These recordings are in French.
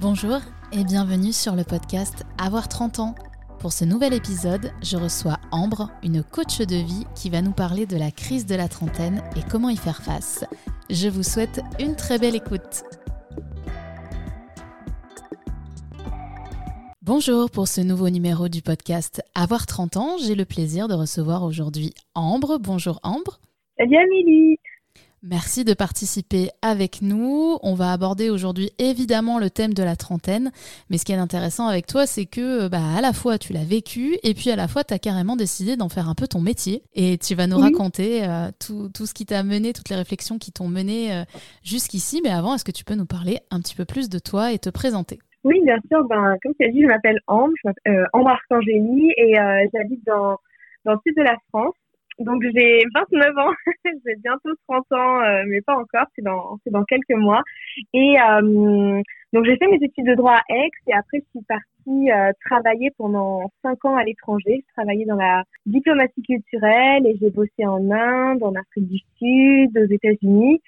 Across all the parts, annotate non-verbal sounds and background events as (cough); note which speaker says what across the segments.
Speaker 1: Bonjour et bienvenue sur le podcast Avoir 30 ans. Pour ce nouvel épisode, je reçois Ambre, une coach de vie qui va nous parler de la crise de la trentaine et comment y faire face. Je vous souhaite une très belle écoute. Bonjour pour ce nouveau numéro du podcast Avoir 30 ans. J'ai le plaisir de recevoir aujourd'hui Ambre. Bonjour Ambre.
Speaker 2: Salut Amélie.
Speaker 1: Merci de participer avec nous. On va aborder aujourd'hui évidemment le thème de la trentaine, mais ce qui est intéressant avec toi, c'est que bah, à la fois tu l'as vécu et puis à la fois tu as carrément décidé d'en faire un peu ton métier et tu vas nous raconter euh, tout, tout, ce qui t'a mené, toutes les réflexions qui t'ont mené euh, jusqu'ici. Mais avant, est-ce que tu peux nous parler un petit peu plus de toi et te présenter?
Speaker 2: Oui, bien sûr. Ben, comme tu as dit, je m'appelle Ambre, je m'appelle, euh, Ambre Arcangélie et j'habite dans, dans le sud de la France. Donc j'ai 29 ans, (laughs) j'ai bientôt 30 ans, euh, mais pas encore, c'est dans, c'est dans quelques mois. Et euh, donc j'ai fait mes études de droit à Aix et après je suis partie euh, travailler pendant 5 ans à l'étranger. Je travaillais dans la diplomatie culturelle et j'ai bossé en Inde, en Afrique du Sud, aux États-Unis.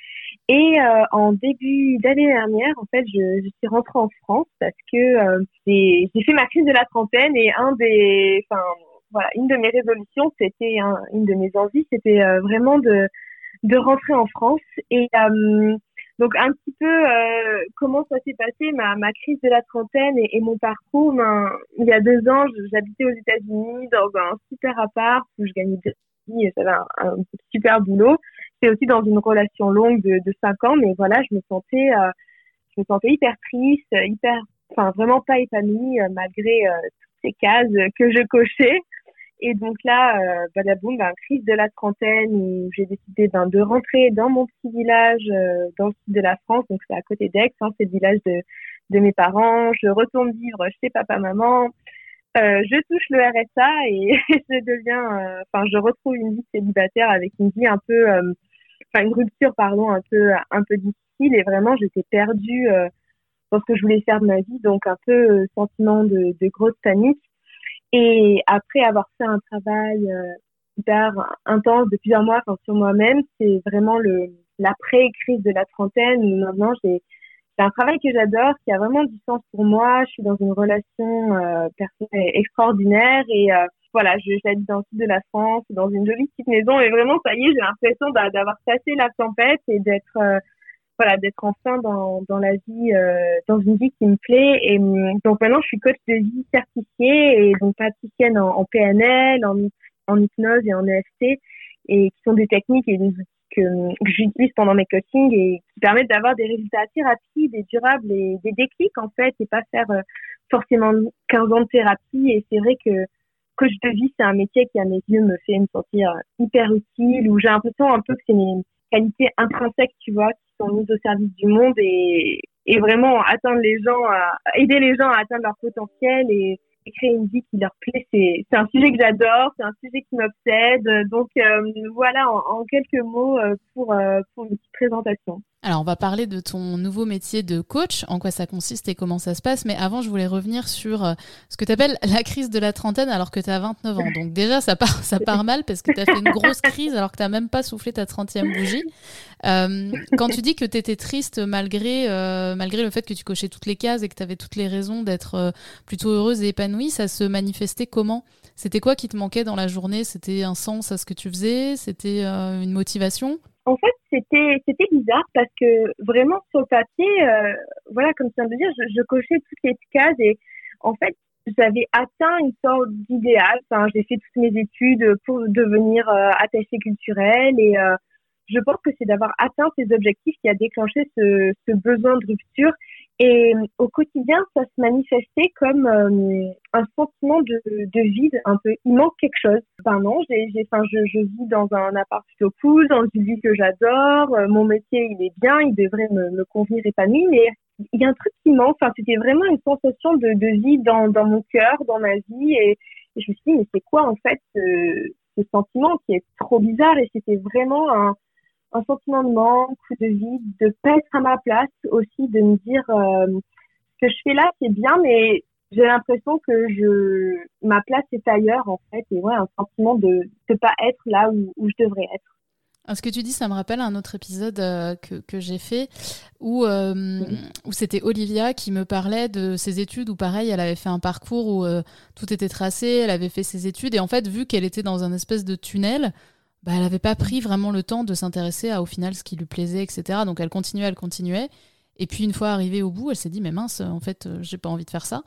Speaker 2: Et en début d'année dernière, en fait, je, je suis rentrée en France parce que j'ai, j'ai fait ma crise de la trentaine et un des, enfin voilà, une de mes résolutions, c'était une de mes envies, c'était euh, vraiment de de rentrer en France et euh, donc un petit peu euh, comment ça s'est passé ma, ma crise de la trentaine et, mon parcours. Ben, il y a deux ans, j'habitais aux États-Unis dans un super appart où je gagnais de vie et j'avais un, super boulot. C'est aussi dans une relation longue de, de cinq ans, mais voilà, je me sentais je me sentais hyper triste, hyper, enfin vraiment pas épanouie malgré toutes ces cases que je cochais. Et donc là, euh, badaboum, ben, crise de la trentaine où j'ai décidé ben, de rentrer dans mon petit village euh, dans le sud de la France, donc c'est à côté d'Aix, hein, c'est le village de, mes parents. Je retourne vivre chez papa-maman. Euh, je touche le RSA et (laughs) je deviens, euh, enfin, je retrouve une vie célibataire avec une vie un peu, enfin, une rupture, pardon, un peu, un peu difficile et vraiment, j'étais perdue dans ce que je voulais faire de ma vie, donc un peu sentiment de, de grosse panique. Et après avoir fait un travail euh, hyper intense de plusieurs mois enfin, sur moi-même, c'est vraiment le l'après-crise de la trentaine maintenant j'ai c'est un travail que j'adore, qui a vraiment du sens pour moi. Je suis dans une relation euh, extraordinaire et euh, voilà, j'habite dans le sud de la France, dans une jolie petite maison et vraiment ça y est, j'ai l'impression d'avoir passé la tempête et d'être euh, voilà d'être enfin dans, dans la vie euh, dans une vie qui me plaît. Et hum, donc maintenant je suis coach de vie certifiée et donc praticienne en, PNL en, hypnose et en EFT et qui sont des techniques et des outils que, que j'utilise pendant mes coachings et qui permettent d'avoir des résultats assez rapides et durables et des déclics en fait et pas faire euh, forcément 15 ans de thérapie. Et c'est vrai que coach de vie c'est un métier qui à mes yeux me fait me sentir hyper utile où j'ai l'impression un peu que c'est mes qualités intrinsèques tu vois sont au service du monde et, et vraiment atteindre les gens, à, aider les gens à atteindre leur potentiel et, créer une vie qui leur plaît, c'est, c'est un sujet que j'adore, c'est un sujet qui m'obsède. Donc euh, voilà, en, quelques mots euh, pour, euh, pour une petite présentation.
Speaker 1: Alors, on va parler de ton nouveau métier de coach, en quoi ça consiste et comment ça se passe. Mais avant, je voulais revenir sur euh, ce que tu appelles (laughs) la crise de la trentaine alors que tu as 29 ans. Donc, déjà, ça part, ça part mal parce que tu as fait une grosse crise alors que tu n'as même pas soufflé ta 30e bougie. Euh, quand tu dis que tu étais triste malgré, euh, malgré le fait que tu cochais toutes les cases et que tu avais toutes les raisons d'être plutôt heureuse et épanouie, ça se manifestait comment? C'était quoi qui te manquait dans la journée? C'était un sens à ce que tu faisais? C'était une motivation?
Speaker 2: En fait, c'était c'était bizarre parce que vraiment sur le papier, euh, voilà, comme tu viens de dire, je, cochais toutes les cases et en fait, j'avais atteint une sorte d'idéal. Enfin, j'ai fait toutes mes études pour devenir euh, attachée culturelle et euh, je pense que c'est d'avoir atteint ces objectifs qui a déclenché ce besoin de rupture et au quotidien, ça se manifestait comme euh, un sentiment de, de, vide, un peu. Il manque quelque chose. Ben non, j'ai, enfin, je, je vis dans un appart plutôt cool, dans une ville que j'adore. Euh, mon métier, il est bien, il devrait me, me convenir épanoui, mais il y a un truc qui manque. Enfin, c'était vraiment une sensation de, de vide dans, dans mon cœur, dans ma vie. Et, je me suis dit, mais c'est quoi en fait ce, ce sentiment qui est trop bizarre? Et c'était vraiment un un sentiment de manque, de vide, de pas être à ma place aussi, de me dire euh, ce que je fais là c'est bien, mais j'ai l'impression que je ma place est ailleurs en fait, et ouais un sentiment de ne pas être là où, où je devrais être.
Speaker 1: Ce que tu dis, ça me rappelle un autre épisode euh, que, que j'ai fait où, euh, où c'était Olivia qui me parlait de ses études, où pareil, elle avait fait un parcours où euh, tout était tracé, elle avait fait ses études, et en fait, vu qu'elle était dans un espèce de tunnel, bah, elle n'avait pas pris vraiment le temps de s'intéresser à au final ce qui lui plaisait, etc. Donc elle continuait, elle continuait. Et puis une fois arrivée au bout, elle s'est dit mais mince, en fait, j'ai pas envie de faire ça,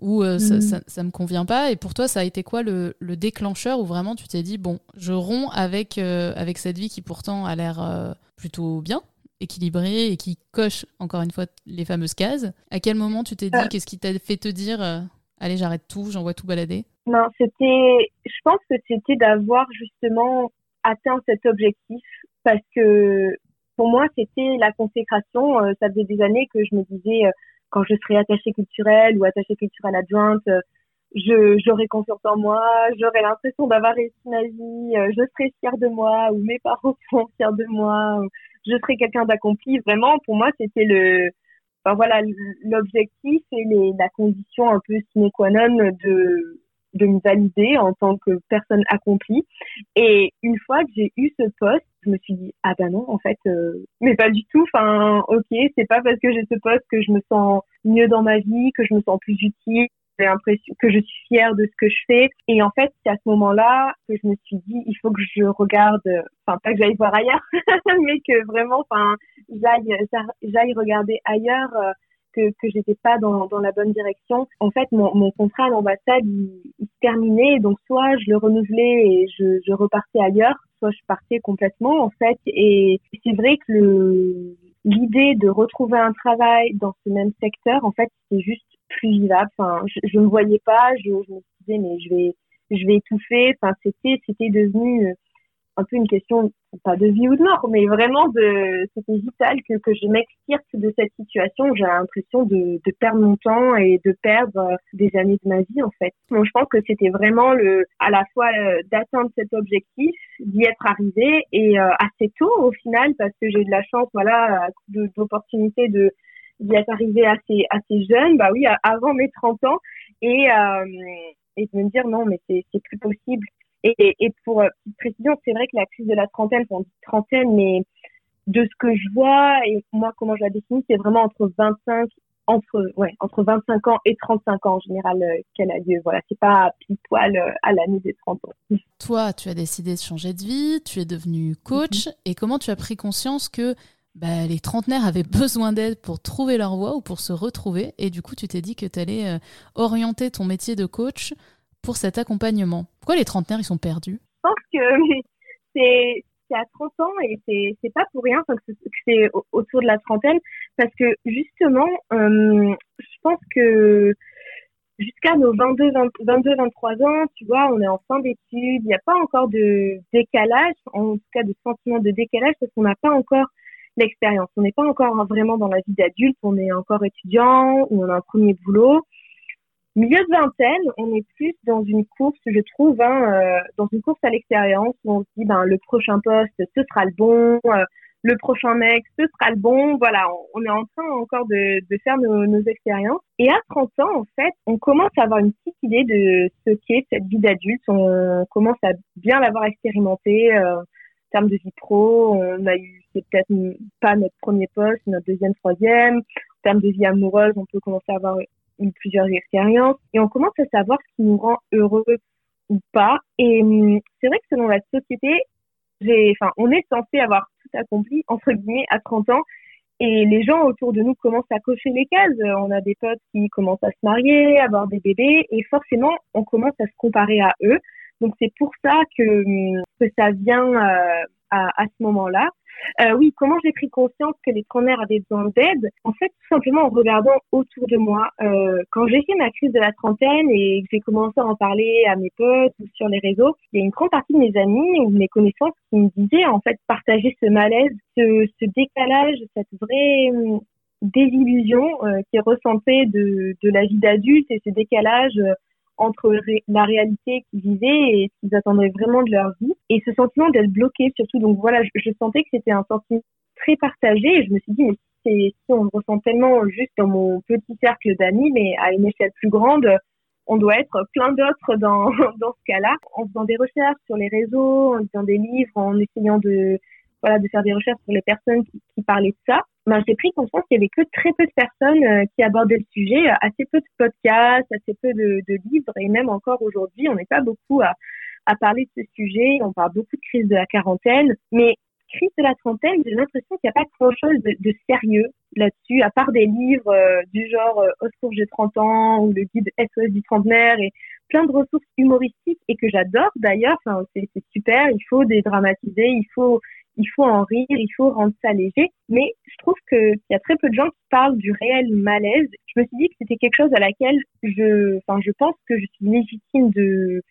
Speaker 1: ou mm. ça, ça, me convient pas. Et pour toi, ça a été quoi le, le déclencheur où vraiment tu t'es dit bon, je romps avec avec cette vie qui pourtant a l'air plutôt bien équilibré et qui coche encore une fois les fameuses cases. À quel moment tu t'es dit, euh. qu'est-ce qui t'a fait te dire, euh, allez, j'arrête tout, j'envoie tout balader?
Speaker 2: Non, c'était, je pense que c'était d'avoir justement atteint cet objectif parce que pour moi, c'était la consécration. Euh, ça faisait des années que je me disais, quand je serai attachée culturelle ou attachée culturelle adjointe, je j'aurai confiance en moi, j'aurai l'impression d'avoir réussi ma vie, je serai fière de moi ou mes parents (laughs) seront fiers de moi je serai quelqu'un d'accompli. Vraiment, pour moi, c'était le, enfin voilà, l'objectif et les, la condition un peu sine qua non de de me valider en tant que personne accomplie. Et une fois que j'ai eu ce poste, je me suis dit ah ben non en fait, euh, mais pas du tout. Enfin ok, c'est pas parce que j'ai ce poste que je me sens mieux dans ma vie, que je me sens plus utile, j'ai l'impression que je suis fière de ce que je fais. Et en fait, c'est à ce moment-là que je me suis dit, il faut que je regarde, enfin pas que j'aille voir ailleurs, (laughs) mais que vraiment, enfin, j'aille, j'aille regarder ailleurs. Que, que j'étais pas dans, dans la bonne direction. En fait, mon, mon contrat à l'ambassade, il, il, se terminait, donc soit je le renouvelais et je, je repartais ailleurs, soit je partais complètement, en fait. Et c'est vrai que le, l'idée de retrouver un travail dans ce même secteur, en fait, c'est juste plus vivable. Enfin, je, ne me voyais pas, je, je, me disais mais je vais, je vais étouffer. Enfin, c'était, c'était devenu un peu une question, pas de vie ou de mort, mais vraiment de, c'était vital que, que je m'extirpe de cette situation. J'ai l'impression de, de perdre mon temps et de perdre euh, des années de ma vie, en fait. Donc, je pense que c'était vraiment le, à la fois euh, d'atteindre cet objectif, d'y être arrivé et assez tôt au final, parce que j'ai eu de la chance, voilà, d'opportunités de, d'y être arrivé assez assez jeune, bah oui, avant mes 30 ans, et euh, et de me dire non, mais c'est plus possible. Et, et, pour euh, petite précision, c'est vrai que la crise de la trentaine, on dit trentaine, mais de ce que je vois et moi comment je la définis, c'est vraiment entre 25 entre ouais entre 25 ans et 35 ans en général euh, qu'elle a lieu. Voilà, c'est pas pile poil euh, à l'année des 30 ans.
Speaker 1: Toi, tu as décidé de changer de vie, tu es devenu coach mm-hmm. et comment tu as pris conscience que bah, les trentenaires avaient (laughs) besoin d'aide pour trouver leur voie ou pour se retrouver. Et du coup, tu t'es dit que tu allais euh, orienter ton métier de coach pour cet accompagnement. Pourquoi les trentenaires, ils sont perdus?
Speaker 2: Je pense que c'est à 30 ans et c'est pas pour rien que c'est autour de la trentaine parce que justement, euh, je pense que jusqu'à nos 22, 22, 23 ans, tu vois, on est en fin d'études, il n'y a pas encore de décalage, en tout cas de sentiment de décalage parce qu'on n'a pas encore l'expérience. On n'est pas encore vraiment dans la vie d'adulte, on est encore étudiant on a un premier boulot. Milieu de vingtaine, on est plus dans une course, je trouve, hein, euh, dans une course à l'expérience où on se dit, ben, le prochain poste, ce sera le bon, euh, le prochain mec, ce sera le bon. Voilà, on, est en train encore de, de faire nos, nos, expériences. Et à 30 ans, en fait, on commence à avoir une petite idée de ce qu'est cette vie d'adulte. On commence à bien l'avoir expérimenté. Euh, termes de vie pro, on a eu, c'est peut-être pas notre premier poste, notre deuxième, troisième. En termes de vie amoureuse, on peut commencer à avoir eu plusieurs expériences et on commence à savoir ce qui nous rend heureux ou pas. Et hum, c'est vrai que selon la société, enfin, on est censé avoir tout accompli, entre guillemets, à 30 ans. Et les gens autour de nous commencent à cocher les cases. On a des potes qui commencent à se marier, avoir des bébés, et forcément, on commence à se comparer à eux. Donc c'est pour ça que, que ça vient euh, à, à, ce moment-là. Euh, oui, comment j'ai pris conscience que les trentenaires avaient besoin d'aide? En fait, tout simplement en regardant autour de moi. Euh, quand j'ai fait ma crise de la trentaine et que j'ai commencé à en parler à mes potes ou sur les réseaux, il y a une grande partie de mes amis ou de mes connaissances qui me disaient en fait partager ce malaise, ce, ce décalage, cette vraie hum, désillusion euh, qui est ressentie de, de la vie d'adulte et ce décalage entre la réalité qu'ils vivaient et ce qu'ils attendaient vraiment de leur vie. Et ce sentiment d'être bloqué surtout. Donc voilà, je, sentais que c'était un sentiment très partagé et je me suis dit, mais si, si on le ressent tellement juste dans mon petit cercle d'amis, mais à une échelle plus grande, on doit être plein d'autres dans, (laughs) dans ce cas-là. En faisant des recherches sur les réseaux, en lisant des livres, en essayant de voilà, de faire des recherches sur les personnes qui, parlaient de ça, ben, j'ai pris conscience qu'il y avait que très peu de personnes euh, qui abordaient le sujet, assez peu de podcasts, assez peu de, livres, et même encore aujourd'hui, on n'est pas beaucoup à, à parler de ce sujet. On parle beaucoup de crise de la quarantaine, mais crise de la trentaine, j'ai l'impression qu'il n'y a pas grand-chose de, de, sérieux là-dessus, à part des livres euh, du genre euh, Au secours, j'ai 30 ans ou le guide SOS du trentenaire et plein de ressources humoristiques et que j'adore d'ailleurs. C'est super, il faut dédramatiser, il faut, il faut en rire, il faut rendre ça léger. Mais je trouve qu'il y a très peu de gens qui parlent du réel malaise. Je me suis dit que c'était quelque chose à laquelle je, enfin, je pense que je suis légitime de,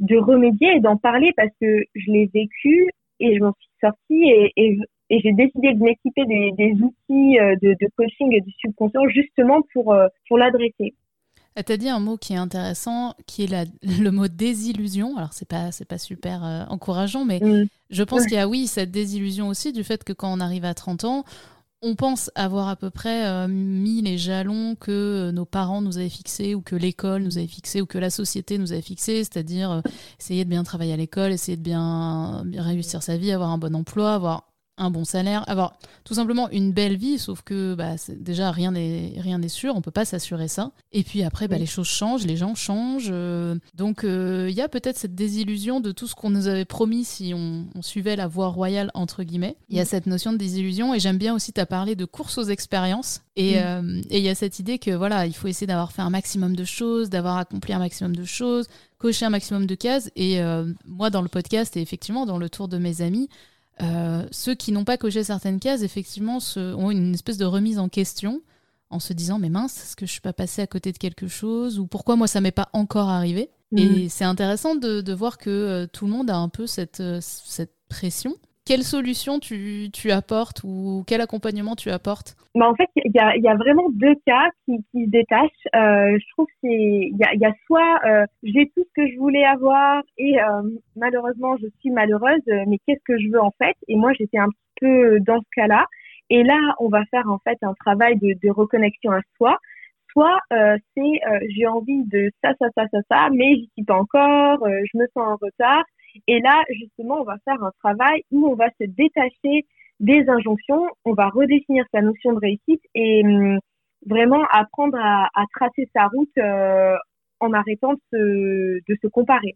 Speaker 2: de remédier et d'en parler parce que je l'ai vécu et je m'en suis sortie et, et, et j'ai décidé de m'équiper des, des, outils euh, de, de, coaching et du subconscient justement pour, euh, pour l'adresser.
Speaker 1: Tu as dit un mot qui est intéressant, qui est la, (laughs) le mot désillusion. Alors, c'est pas, c'est pas super euh, encourageant, mais mm. je pense qu'il y a, oui, cette désillusion aussi du fait que quand on arrive à 30 ans, on pense avoir à peu près euh, mis les jalons que euh, nos parents nous avaient fixés ou que l'école nous avait fixés ou que la société nous avait fixés, c'est-à-dire euh, essayer de bien travailler à l'école, essayer de bien, bien, réussir sa vie, avoir un bon emploi, avoir un bon salaire, avoir tout simplement une belle vie, sauf que bah, déjà rien n'est rien n'est sûr, on peut pas s'assurer ça. Et puis après, bah, les choses changent, les gens changent, euh, donc euh, il y a peut-être cette désillusion de tout ce qu'on nous avait promis si on, suivait la voie royale entre guillemets. Il y a cette notion de désillusion et j'aime bien aussi t'as parlé de course aux expériences et euh, il y a cette idée que voilà, il faut essayer d'avoir fait un maximum de choses, d'avoir accompli un maximum de choses, cocher un maximum de cases. Et moi, dans le podcast et effectivement dans le tour de mes amis, euh, ceux qui n'ont pas coché certaines cases, effectivement, ont une espèce de remise en question en se disant mais mince, est-ce que je suis pas passé à côté de quelque chose ou pourquoi moi ça m'est pas encore arrivé? Et mhm. c'est intéressant de, voir que euh, tout le monde a un peu cette, euh, cette pression quelle solution tu, apportes ou quel accompagnement tu apportes
Speaker 2: bah En fait, il y a, vraiment deux cas qui, se détachent. Euh, je trouve qu'il y a, y a soit euh, j'ai tout ce que je voulais avoir et euh, malheureusement je suis malheureuse, mais qu'est-ce que je veux en fait? Et moi, j'étais un petit peu dans ce cas-là. Et là, on va faire en fait un travail de, de reconnexion à soi. Soit c'est j'ai envie de ça, ça, ça, ça, ça, mais j'y suis pas encore, je me sens en retard et là, justement, on va faire un travail où on va se détacher des injonctions, on va redéfinir sa notion de réussite et hum, vraiment apprendre à, tracer sa route euh, en arrêtant de se, de se comparer.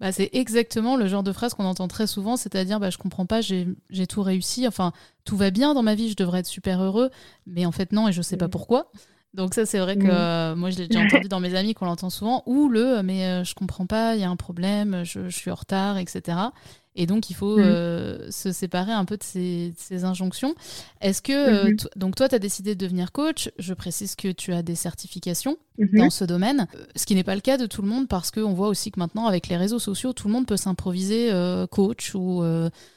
Speaker 1: Bah, c'est exactement le genre de phrase qu'on entend très souvent, c'est-à-dire bah, je comprends pas, j'ai tout réussi, enfin tout va bien dans ma vie, je devrais être super heureux, mais en fait non et je sais pas mmh. pourquoi. Donc ça, c'est vrai que euh, moi, je l'ai déjà entendu (laughs) dans mes amis qu'on l'entend souvent, ou le euh, mais euh, je comprends pas, il y a un problème, je, je, suis en retard, etc. Et donc, il faut mm. euh, se séparer un peu de ces, injonctions. Est-ce que, euh, mm-hmm. donc toi, tu as décidé de devenir coach. Je précise que tu as des certifications mm-hmm. dans ce domaine, euh, ce qui n'est pas le cas de tout le monde parce qu'on voit aussi que maintenant, avec les réseaux sociaux, tout le monde peut s'improviser coach ou,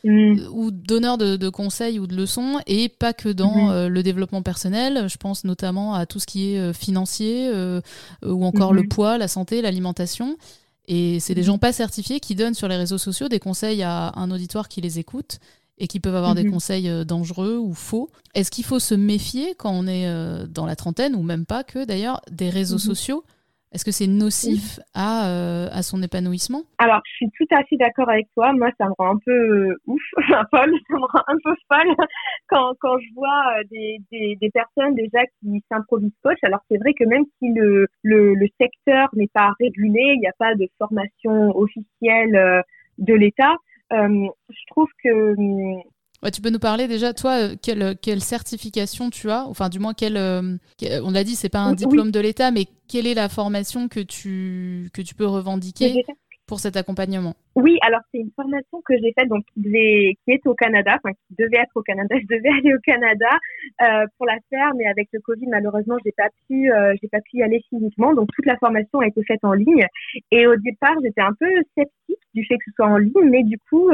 Speaker 1: mm. ou donneur de, conseils ou de leçons, et pas que dans mm-hmm. le développement personnel. Je pense notamment à tout ce qui est financier ou encore le poids, la santé, l'alimentation. Et c'est des mhm. gens pas certifiés qui donnent sur les réseaux sociaux des conseils à un auditoire qui les écoute et qui peuvent avoir des mhm. conseils euh, dangereux ou faux. Est-ce qu'il faut se méfier quand on est euh, dans la trentaine, ou même pas que d'ailleurs, des réseaux mhm. sociaux est-ce que c'est nocif à, euh, à son épanouissement?
Speaker 2: Alors, je suis tout à fait d'accord avec toi. Moi, ça me rend un peu euh, ouf, (laughs) (laughs) ça me rend un peu folle quand, quand je vois euh, des, des, des personnes déjà qui s'improvisent coach. Alors, c'est vrai que même si le, le, le secteur n'est pas régulé, il n'y a pas de formation officielle de l'État, je trouve que
Speaker 1: tu peux nous parler déjà, toi, euh, quelle, quelle certification tu as? Enfin, du moins, quelle, euh, on l'a dit, c'est pas un diplôme de l'État, mais quelle est la formation que tu, que tu peux revendiquer pour cet accompagnement?
Speaker 2: Oui, alors c'est une formation que j'ai faite donc qui, est au Canada, enfin qui devait être au Canada. (laughs) Je devais aller au Canada euh, pour la faire, mais avec le Covid, malheureusement, j'ai pas pu, j'ai pas pu y aller physiquement. Donc toute la formation a été faite en ligne. Et au départ, j'étais un peu sceptique du fait que ce soit en ligne, mais du coup,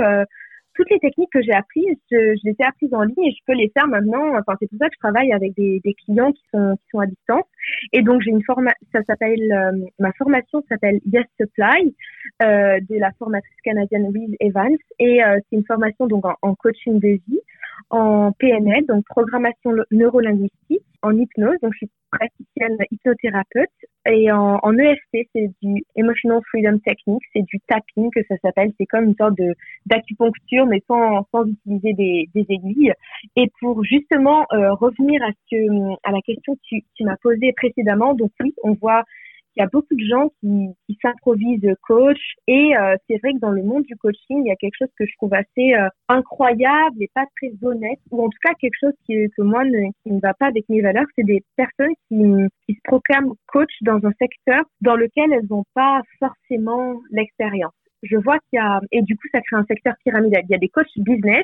Speaker 2: toutes les techniques que j'ai apprises, je, les ai apprises en ligne et je peux les faire maintenant. Enfin, c'est pour ça que je travaille avec des, clients qui sont, qui à distance. Et donc, j'ai une formation, ça s'appelle, euh, ma formation s'appelle Yes Supply, euh, de la formatrice canadienne Louise Evans. Et euh, c'est une formation donc en, coaching de vie, en PNL, donc programmation neurolinguistique, en hypnose. Donc, je suis praticienne hypnothérapeute Et en, EFT, c'est du Emotional Freedom Technique, c'est du tapping que ça s'appelle. C'est comme une sorte de d'acupuncture, mais sans, sans utiliser des, des aiguilles. Et pour justement euh, revenir à ce à la question que tu, tu m'as posée précédemment, donc oui, on voit il y a beaucoup de gens qui, qui s'improvisent coach et euh, c'est vrai que dans le monde du coaching, il y a quelque chose que je trouve assez euh, incroyable et pas très honnête, ou en tout cas quelque chose qui, que moi ne, qui ne va pas avec mes valeurs, c'est des personnes qui, qui se proclament coach dans un secteur dans lequel elles n'ont pas forcément l'expérience. Je vois qu'il y a, et du coup ça crée un secteur pyramidal. Il y a des coachs business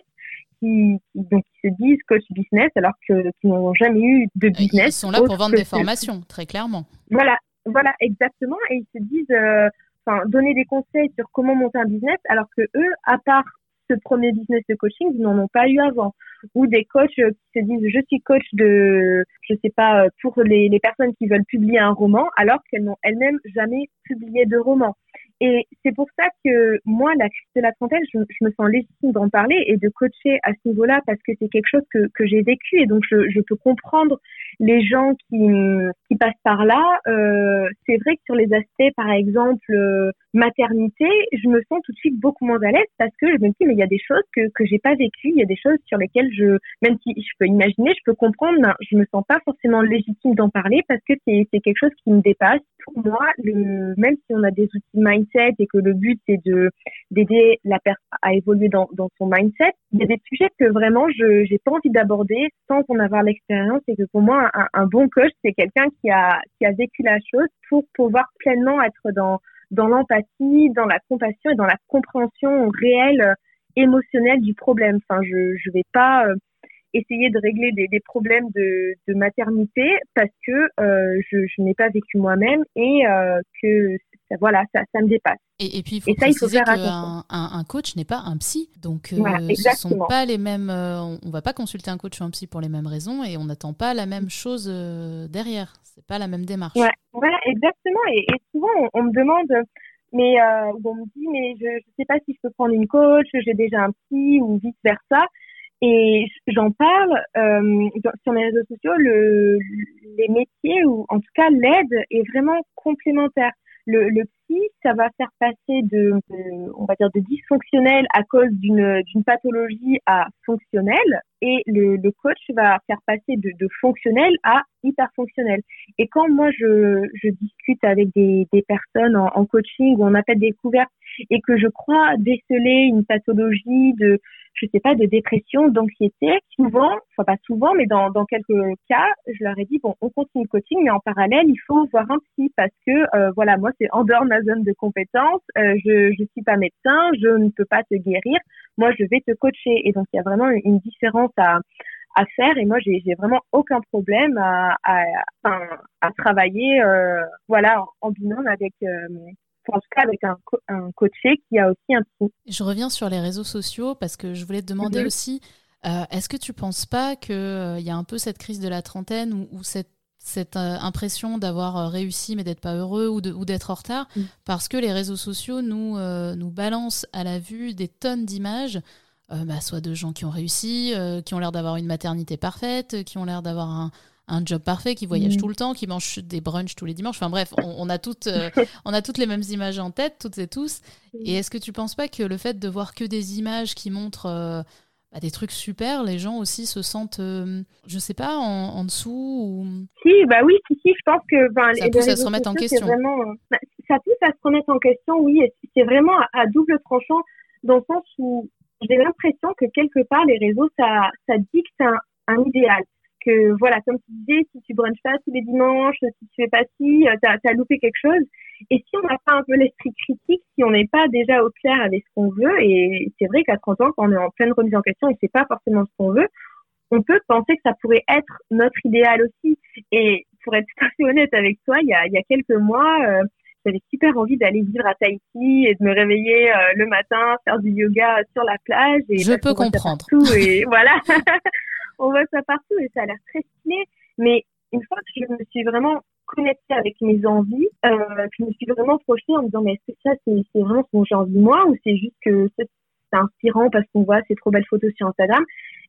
Speaker 2: qui, donc, qui se disent coach business alors que qui n'ont jamais eu de business.
Speaker 1: Ils sont là pour vendre des formations, très clairement.
Speaker 2: Voilà, voilà, exactement. Et ils se disent, euh, enfin, donner des conseils sur comment monter un business, alors que eux, à part ce premier business de coaching, ils n'en ont pas eu avant. Ou des coachs qui se disent, je suis coach de, je sais pas, pour les, les personnes qui veulent publier un roman, alors qu'elles n'ont elles-mêmes jamais publié de roman. Et c'est pour ça que moi, la crise de la trentaine, je, me sens légitime d'en parler et de coacher à ce niveau-là parce que c'est quelque chose que, que j'ai vécu et donc je, je, peux comprendre les gens qui, qui passent par là. Euh, c'est vrai que sur les aspects, par exemple, euh, maternité, je me sens tout de suite beaucoup moins à l'aise parce que je me dis mais il y a des choses que que j'ai pas vécues, il y a des choses sur lesquelles je, même si je peux imaginer, je peux comprendre, je me sens pas forcément légitime d'en parler parce que c'est c'est quelque chose qui me dépasse. Pour moi, le, même si on a des outils mind et que le but c'est de d'aider la personne à évoluer dans, dans son mindset, il y a des sujets que vraiment je j'ai pas envie d'aborder sans en avoir l'expérience et que pour moi un, un bon coach c'est quelqu'un qui a qui a vécu la chose pour pouvoir pleinement être dans dans l'empathie, dans la compassion et dans la compréhension réelle émotionnelle du problème. Enfin, je je vais pas euh, essayer de régler des, problèmes de, maternité parce que euh, je, je n'ai pas vécu moi-même et euh, que ça, voilà, ça, ça me dépasse.
Speaker 1: Et, et puis, il faut, et ça, il faut faire qu'un un, un, coach n'est pas un psy. Donc, euh, voilà, ce sont pas les mêmes. Euh, on va pas consulter un coach ou un psy pour les mêmes raisons et on n'attend pas la même chose euh, derrière. C'est pas la même démarche.
Speaker 2: Ouais, voilà, exactement. Et, et souvent, on, on, me demande, mais euh, on me dit, mais je ne sais pas si je peux prendre une coach, j'ai déjà un psy ou vice versa. Et j'en parle euh, sur mes réseaux sociaux, le, les métiers ou en tout cas l'aide est vraiment complémentaire le, le psy, ça va faire passer de, on va dire, de dysfonctionnel à cause d'une pathologie à fonctionnel, et le, le coach va faire passer de, de fonctionnel à hyper fonctionnel. Et quand moi je, je discute avec des, des personnes en, en coaching ou en appel découverte et que je crois déceler une pathologie de je sais pas, de dépression, d'anxiété, souvent, enfin pas souvent, mais dans, dans quelques cas, je leur ai dit, bon, on continue le coaching, mais en parallèle, il faut voir un psy parce que, euh, voilà, moi, c'est en dehors de ma zone de compétence, euh, je je suis pas médecin, je ne peux pas te guérir, moi, je vais te coacher. Et donc, il y a vraiment une différence à, à faire. Et moi j'ai vraiment aucun problème à, à, à, travailler euh, voilà en binôme avec euh, en tout cas avec un, un coaché qui a aussi un psy.
Speaker 1: Je reviens sur les réseaux sociaux parce que je voulais te demander mmh. aussi, euh, est-ce que tu penses pas qu'il euh, y a un peu cette crise de la trentaine ou, ou cette, cette euh, impression d'avoir réussi mais d'être pas heureux ou d'être en retard mmh. parce que les réseaux sociaux nous, nous balancent à la vue des tonnes d'images bah, soit de gens qui ont réussi, qui ont l'air d'avoir une maternité parfaite, qui ont l'air d'avoir un, un job parfait, qui voyage mmh. tout le temps, qui mange des brunchs tous les dimanches. Enfin bref, on, on a, toutes, euh, on a toutes les mêmes images en tête, toutes et tous. Et est-ce que tu penses pas que le fait de voir que des images qui montrent euh, bah, des trucs super, les gens aussi se sentent, euh, je sais pas, en, en, dessous ou...
Speaker 2: Si, bah oui, si, si, je pense que... Ben,
Speaker 1: ça pousse à se remettre en question.
Speaker 2: Vraiment, bah, ça pousse à se remettre en question, oui. C'est vraiment à, à double tranchant dans le sens où j'ai l'impression que quelque part, les réseaux, ça, ça dicte un, un idéal que voilà, comme tu disais, si tu brunches pas tous les dimanches, si tu fais pas ci, euh, t'as as loupé quelque chose. Et si on n'a pas un peu l'esprit critique, si on n'est pas déjà au clair avec ce qu'on veut, et c'est vrai qu'à 30 ans, quand on est en pleine remise en question et c'est pas forcément ce qu'on veut, on peut penser que ça pourrait être notre idéal aussi. Et pour être tout à fait honnête avec toi, il y a, il y a quelques mois, euh, j'avais super envie d'aller vivre à Tahiti et de me réveiller euh, le matin, faire du yoga sur la plage. Et
Speaker 1: Je peux comprendre.
Speaker 2: Et (laughs) voilà. On voit ça partout et ça a l'air très stylé. Mais une fois que je me suis vraiment connectée avec mes envies, euh, je me suis vraiment projetée en me disant mais est-ce que ça c'est vraiment ce dont j'ai envie moi ou c'est juste que c'est inspirant parce qu'on voit ces trop belles photos sur Instagram?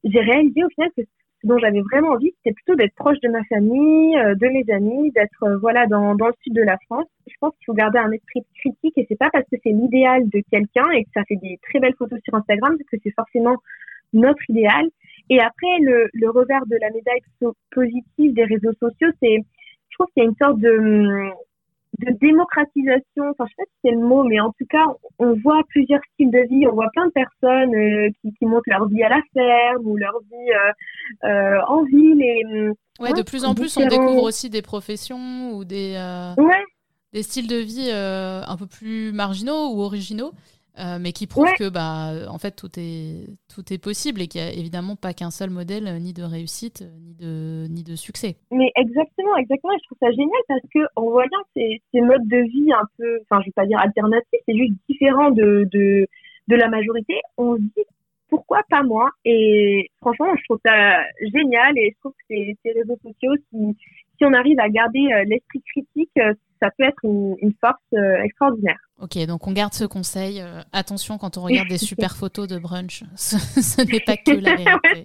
Speaker 2: J'ai réalisé au final que ce dont j'avais vraiment envie, c'était plutôt d'être proche de ma famille, euh, de mes amis, d'être euh, voilà dans, dans le sud de la France. Je pense qu'il faut garder un esprit critique et c'est pas parce que c'est l'idéal de quelqu'un et que ça fait des très belles photos sur Instagram que c'est forcément notre idéal. Et après, le, le revers de la médaille positive des réseaux sociaux, c'est, je trouve qu'il y a une sorte de, de démocratisation, enfin je sais pas si c'est le mot, mais en tout cas on voit plusieurs styles de vie, on voit plein de personnes euh, qui, qui montrent leur vie à la ferme ou leur vie euh, euh, en ville et
Speaker 1: ouais, de plus en plus on découvre aussi des professions ou des
Speaker 2: ouais.
Speaker 1: des styles de vie un peu plus marginaux ou originaux euh, mais qui prouve que bah en fait tout est tout est possible et qu'il n'y a évidemment pas qu'un seul modèle euh, ni de réussite euh, ni de ni de succès.
Speaker 2: Mais exactement, exactement. Et je trouve ça génial parce que en voyant ces, ces modes de vie un peu, enfin je vais pas dire alternatifs, c'est juste différent de, de de la majorité, on se dit pourquoi pas moi? Et franchement, je trouve ça génial et je trouve que ces, ces réseaux sociaux, si, si on arrive à garder l'esprit critique, ça peut être une, une force extraordinaire.
Speaker 1: Ok, donc on garde ce conseil. Euh, attention quand on regarde des super (laughs) photos de brunch, (laughs) ce, n'est pas que la (laughs) vérité.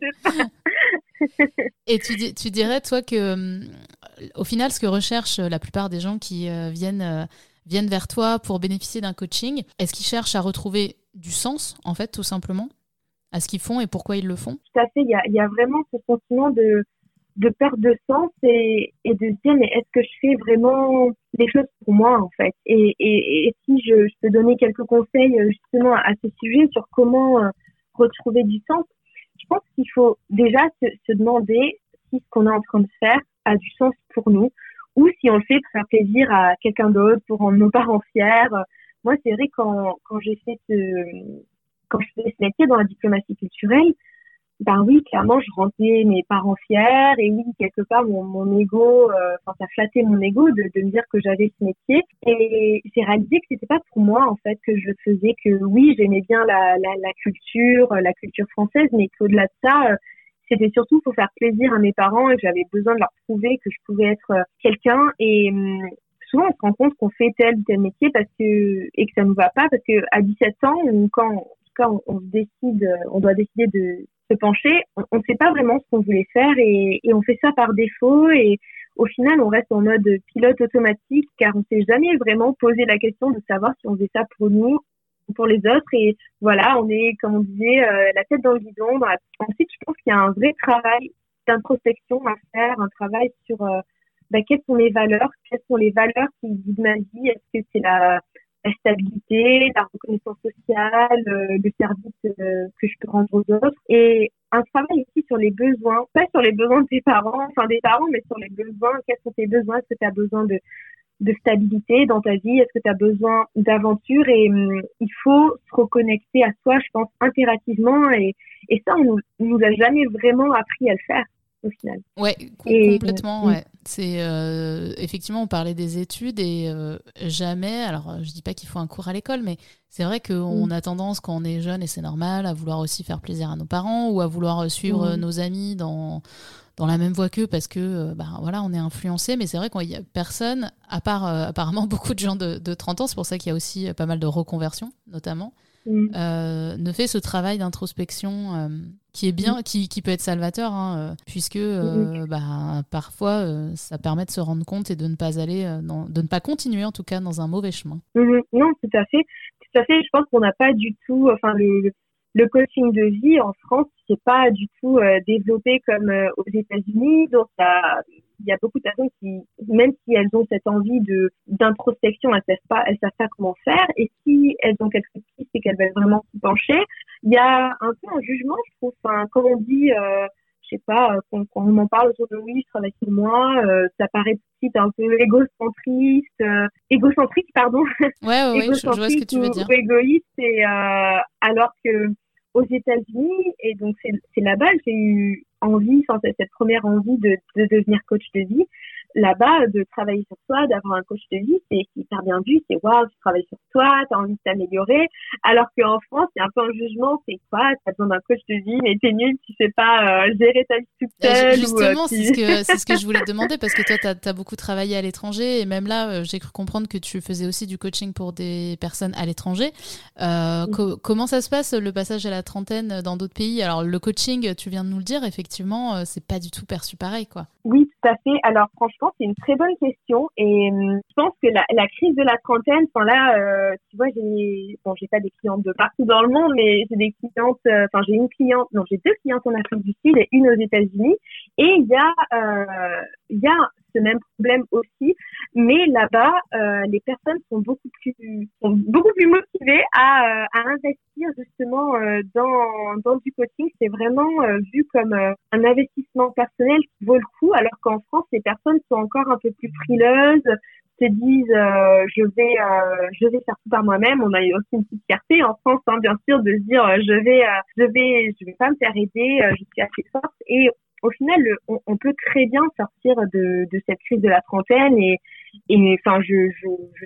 Speaker 1: Et tu, tu, dirais, toi, que euh, au final, ce que recherchent la plupart des gens qui euh, viennent, viennent vers toi pour bénéficier d'un coaching, est-ce qu'ils cherchent à retrouver du sens, en fait, tout simplement, à ce qu'ils font et pourquoi ils le font?
Speaker 2: Tout à fait. Il y a, vraiment ce sentiment de, de perte de sens et, et de se dire mais est-ce que je fais vraiment des choses pour moi en fait? Et, et, et si je, je, peux donner quelques conseils euh, justement à ce sujet sur comment euh, retrouver du sens je pense qu'il faut déjà se, se, demander si ce qu'on est en train de faire a du sens pour nous ou si on le fait pour faire plaisir à quelqu'un d'autre pour rendre nos parents fiers. Moi c'est vrai quand quand j'ai fait ce quand je faisais ce métier dans la diplomatie culturelle ben oui, clairement, je rendais mes parents fiers et oui, quelque part, mon, mon ego, euh, enfin, ça flattait mon ego de, de me dire que j'avais ce métier. Et j'ai réalisé que c'était pas pour moi, en fait, que je le faisais, que oui, j'aimais bien la, la, culture, la culture française, mais qu'au-delà de ça, euh, c'était surtout pour faire plaisir à mes parents et que j'avais besoin de leur prouver que je pouvais être euh, quelqu'un. Et hum, souvent, on se rend compte qu'on fait tel ou tel métier parce que, et que ça nous va pas parce que à 17 ans, ou quand, on, on décide, on doit décider de pencher, on ne sait pas vraiment ce qu'on voulait faire et, on fait ça par défaut et au final on reste en mode pilote automatique car on s'est jamais vraiment posé la question de savoir si on faisait ça pour nous ou pour les autres et voilà on est comme on disait euh, la tête dans le guidon. Ensuite je pense qu'il y a un vrai travail d'introspection à faire, un travail sur euh, bah, quelles sont les valeurs, quelles sont les valeurs qui guident ma vie, est-ce que c'est la la stabilité, la reconnaissance sociale, euh, le service euh, que je peux rendre aux autres. Et un travail aussi sur les besoins, pas sur les besoins de tes parents, enfin des parents, mais sur les besoins, quels sont tes besoins, est-ce que tu as besoin de, de stabilité dans ta vie, est-ce que tu as besoin d'aventure? Et hum, il faut se reconnecter à soi, je pense, impérativement. Et, et ça, on nous, nous a jamais vraiment appris à le faire au final.
Speaker 1: Ouais, complètement. Ouais. C'est euh, effectivement, on parlait des études et euh, jamais. Alors, je dis pas qu'il faut un cours à l'école, mais c'est vrai qu'on mm. a tendance quand on est jeune et c'est normal à vouloir aussi faire plaisir à nos parents ou à vouloir suivre mm. nos amis dans dans la même voie qu'eux parce que bah, voilà on est influencé mais c'est vrai qu'il y a personne à part euh, apparemment (laughs) beaucoup de gens de, de 30 ans c'est pour ça qu'il y a aussi pas mal de reconversions notamment Mm. Euh, ne fait ce travail d'introspection euh, qui est bien, mm. qui, qui, peut être salvateur, hein, euh, puisque mm. bah, parfois ça permet de se rendre compte et de ne pas aller, dans, de ne pas continuer en tout cas dans un mauvais chemin.
Speaker 2: Non, tout à fait, tout à fait. Je pense qu'on n'a pas du tout, enfin le, le coaching de vie en France, c'est pas du tout développé comme aux États-Unis, donc ça il y a beaucoup de personnes qui, même si elles ont cette envie de d'introspection, elles savent pas, elles savent pas comment faire. Et si elles ont quelque chose et qu'elles veulent vraiment s'y pencher, il y a un peu un jugement, je trouve. Enfin, comme on dit, euh, je sais pas, euh, quand, on en parle autour de oui, je travaille sur moi, euh, ça paraît suite un peu égocentriste, euh, égocentrique, pardon.
Speaker 1: Ouais, ouais, je, vois ce que tu veux dire.
Speaker 2: Ou égoïste, et euh, alors que aux États-Unis, et donc c'est là-bas, j'ai eu envie, enfin, cette première envie de, de devenir coach de vie, là-bas, de travailler sur soi, d'avoir un coach de vie, c'est hyper bien vu, c'est waouh, tu travailles sur toi, tu as envie de t'améliorer. Alors qu'en France, il y a un peu un jugement, c'est quoi, tu as besoin d'un coach de vie, mais t'es nul, tu sais pas euh, gérer ta vie toute bah, seule.
Speaker 1: Justement, c'est ce, que, ce que je voulais te demander, parce que toi, tu as, beaucoup travaillé à l'étranger, et même là, euh, j'ai cru comprendre que tu faisais aussi du coaching pour des personnes à l'étranger. Euh, comment ça se passe, le passage à la trentaine dans d'autres pays? Alors, le coaching, tu viens de nous le dire, effectivement, c'est pas du tout perçu pareil, quoi.
Speaker 2: Oui, à fait. Alors, franchement, c'est une très bonne question, et hum, je pense que la, la crise de la trentaine, enfin là, euh, tu vois, j'ai, bon, j'ai pas des clientes de partout dans le monde, mais j'ai des clientes, euh, enfin, j'ai une cliente, non, j'ai deux clientes en Afrique du Sud et une aux États-Unis, et il y a, euh, il y a ce même problème aussi, mais là-bas, euh, les personnes sont beaucoup plus, sont beaucoup plus motivées à, à investir justement dans, dans du coaching. C'est vraiment vu comme un investissement personnel qui vaut le coup, alors qu'en France, les personnes sont encore un peu plus frileuses, se disent euh, je vais euh, je vais faire tout par moi-même. On a aussi une petite fierté en France hein, bien sûr de se dire euh, je vais je vais je vais pas me faire aider je suis assez forte. Et au final on, peut très bien sortir de, cette crise de la trentaine et enfin je,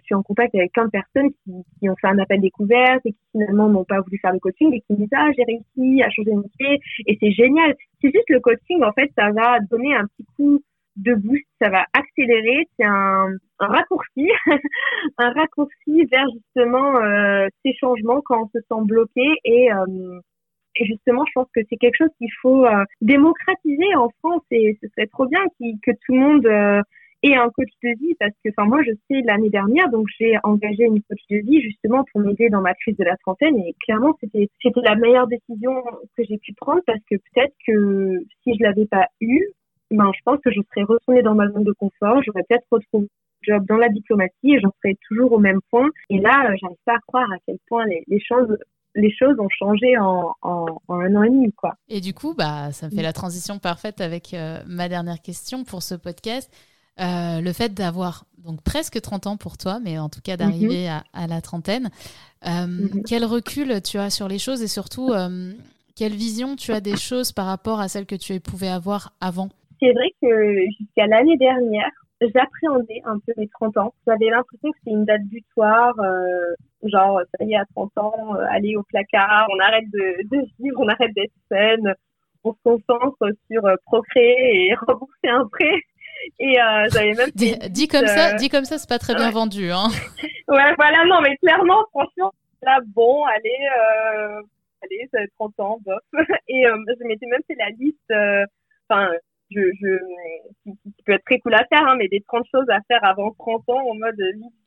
Speaker 2: suis en contact avec plein de personnes qui, qui ont fait un appel découverte et qui finalement n'ont pas voulu faire le coaching et qui me disent ah j'ai réussi à changer de métier et c'est génial c'est juste le coaching en fait ça va donner un petit coup de boost, ça va accélérer. C'est un, un, raccourci, (laughs) un raccourci vers justement euh, ces changements quand on se sent bloqué et euh, et justement, je pense que c'est quelque chose qu'il faut euh, démocratiser en France et ce serait trop bien que tout le monde euh, ait un coach de vie parce que, enfin, moi, je sais l'année dernière, donc j'ai engagé une coach de vie justement pour m'aider dans ma crise de la trentaine et clairement, c'était c'était la meilleure décision que j'ai pu prendre parce que peut-être que si je l'avais pas eu, ben, je pense que je serais retournée dans ma zone de confort, j'aurais peut-être retrouvé job dans la diplomatie et j'en serais toujours au même point. Et là, euh, j'arrive pas à croire à quel point les, les choses les choses ont changé en, en, un an et demi. Quoi.
Speaker 1: Et du coup, bah, ça me fait la transition parfaite avec euh, ma dernière question pour ce podcast. Euh, le fait d'avoir donc presque 30 ans pour toi, mais en tout cas d'arriver mhm. à, à, la trentaine, mhm. quel recul tu as sur les choses et surtout quelle vision tu as des choses par rapport à celles que tu pouvais avoir avant?
Speaker 2: C'est vrai que jusqu'à l'année dernière, j'appréhendais un peu mes 30 ans. J'avais l'impression que c'était une date butoir, euh, genre, ça y est, à 30 ans, euh, aller au placard, on arrête de, de vivre, on arrête d'être saine, on se concentre sur euh, procréer et (laughs) rembourser un prêt. Et euh, j'avais même
Speaker 1: dit, comme ça, dit comme ça, c'est pas très bien vendu, hein. (laughs)
Speaker 2: ouais, voilà, non, mais clairement, franchement, là, bon, allez, allez, ça 30 ans, bof. (laughs) Et je m'étais même fait la liste, enfin, je, je, qui, peut être très cool à faire, hein, mais des 30 choses à faire avant 30 ans en mode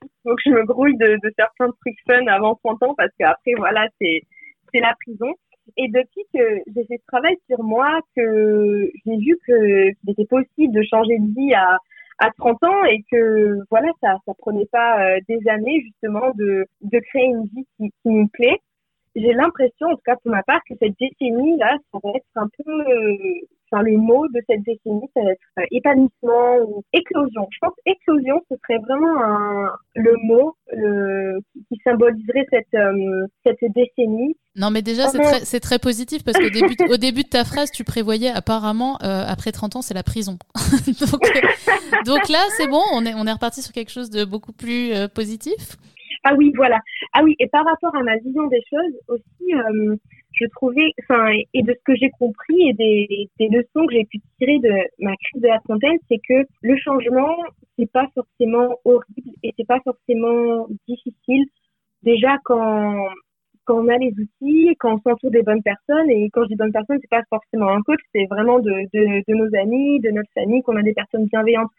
Speaker 2: il faut que je me grouille de, de faire plein de trucs fun avant 30 ans parce qu'après, voilà, c'est, la prison. Et depuis que j'ai fait ce travail sur moi, que j'ai vu que qu'il était possible de changer de vie à, à 30 ans et que voilà, ça, ça prenait pas euh, des années justement de, de créer une vie qui, qui me plaît. J'ai l'impression, en tout cas pour ma part, que cette décennie là, ça va être un peu euh, enfin, le mot de cette décennie, ça va être euh, épanouissement ou éclosion. Je pense éclosion, ce serait vraiment un, le mot le, qui, symboliserait cette, euh, cette décennie.
Speaker 1: Non, mais déjà, c'est très, très, positif parce qu'au début, au début de ta phrase, tu prévoyais apparemment, euh, après 30 ans, c'est la prison. (laughs) donc, donc, là, c'est bon, on est, on est reparti sur quelque chose de beaucoup plus positif.
Speaker 2: Ah oui, voilà. Ah oui, et par rapport à ma vision des choses aussi, je trouvais, enfin, et de ce que j'ai compris et des, leçons que j'ai pu tirer de ma crise de la trentaine, c'est que le changement, c'est pas forcément horrible et c'est pas forcément difficile. Déjà, quand, quand on a les outils, quand on s'entoure des bonnes personnes, et quand je dis bonnes personnes, c'est pas forcément un coach, c'est vraiment de, de, de nos amis, de notre famille, qu'on a des personnes bienveillantes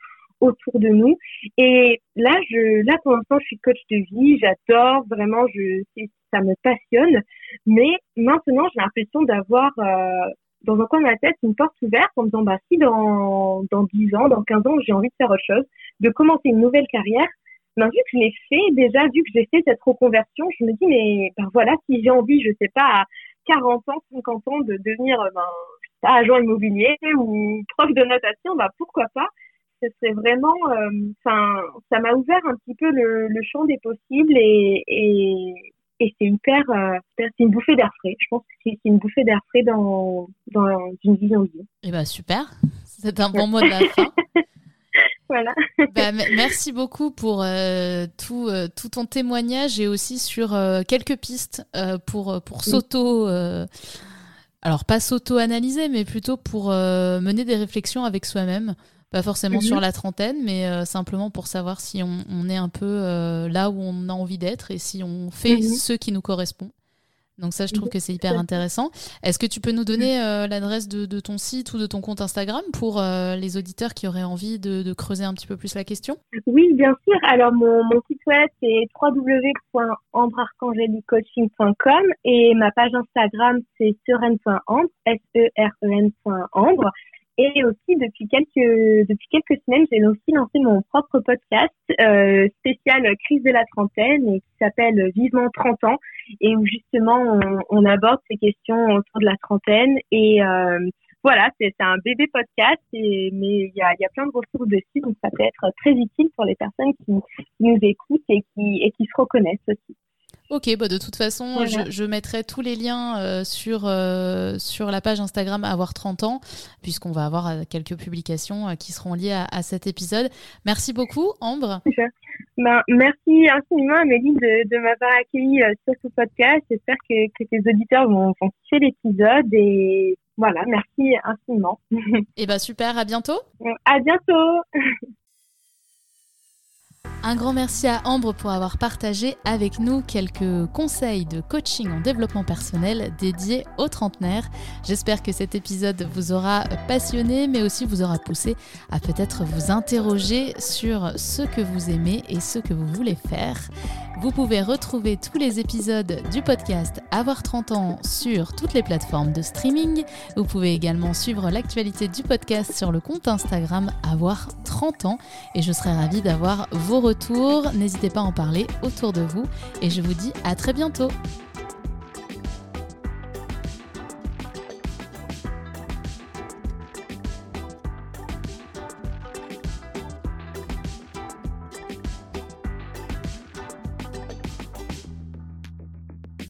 Speaker 2: autour de nous. Et là, je, là pour l'instant, je suis coach de vie. J'adore vraiment. Je, ça me passionne. Mais maintenant, j'ai l'impression d'avoir euh, dans un coin de ma tête une porte ouverte en me disant bah si dans dans 10 ans, dans 15 ans, j'ai envie de faire autre chose, de commencer une nouvelle carrière. Mais vu que je l'ai fait déjà, vu que j'ai fait cette reconversion, je me dis mais ben voilà, si j'ai envie, je sais pas, à 40 ans, 50 ans de devenir ben, agent immobilier ou prof de natation, bah pourquoi pas? Ce serait vraiment, euh, enfin, ça m'a ouvert un petit peu le, le champ des possibles et, et, et c'est hyper, euh, c'est une bouffée d'air frais. Je pense que c'est une bouffée d'air frais dans, dans une vision de vie.
Speaker 1: Eh ben super, c'est un bon mot de la fin. (laughs)
Speaker 2: voilà.
Speaker 1: Bah, merci beaucoup pour euh, tout, euh, tout ton témoignage et aussi sur euh, quelques pistes pour, pour s'auto. alors, pas s'auto-analyser, mais plutôt pour mener des réflexions avec soi-même. Pas forcément sur mhm. la trentaine, mais simplement pour savoir si on, on est un peu là où on a envie d'être et si on fait mhm. ce qui nous correspond. Donc ça, je trouve que c'est hyper intéressant. Est-ce que tu peux nous donner euh, l'adresse de, ton site ou de ton compte Instagram pour euh, les auditeurs qui auraient envie de, creuser un petit peu plus la question?
Speaker 2: Oui, bien sûr. Alors mon, site web c'est www.ambre-archangelicoaching.com et ma page Instagram c'est sereine.ambre, S-E-R-E-N.ambre. Et aussi, depuis quelques, depuis quelques semaines, j'ai aussi lancé mon propre podcast euh, spécial crise de la trentaine et qui s'appelle Vivement 30 ans et où justement on, on, aborde ces questions autour de la trentaine. Et euh, voilà, c'est un bébé podcast, et, mais il y a, y a plein de ressources dessus, donc ça peut être très utile pour les personnes qui, qui nous écoutent et qui, et qui se reconnaissent aussi.
Speaker 1: Ok, bah de toute façon, je, mettrai tous les liens euh, sur, euh, sur la page Instagram Avoir 30 ans, puisqu'on va avoir euh, quelques publications qui seront liées à, cet épisode. Merci beaucoup, Ambre.
Speaker 2: Ben, merci infiniment, Amélie, de, de m'avoir accueilli sur ce podcast. J'espère que, que tes auditeurs vont, vont kiffer l'épisode et voilà, merci infiniment. (laughs)
Speaker 1: Et bah super, à bientôt.
Speaker 2: À bientôt. (laughs)
Speaker 1: Un grand merci à Ambre pour avoir partagé avec nous quelques conseils de coaching en développement personnel dédiés aux trentenaires. J'espère que cet épisode vous aura passionné, mais aussi vous aura poussé à peut-être vous interroger sur ce que vous aimez et ce que vous voulez faire. Vous pouvez retrouver tous les épisodes du podcast Avoir 30 ans sur toutes les plateformes de streaming. Vous pouvez également suivre l'actualité du podcast sur le compte Instagram Avoir 30 ans et je serai ravie d'avoir vos retour. N'hésitez pas à en parler autour de vous et je vous dis à très bientôt.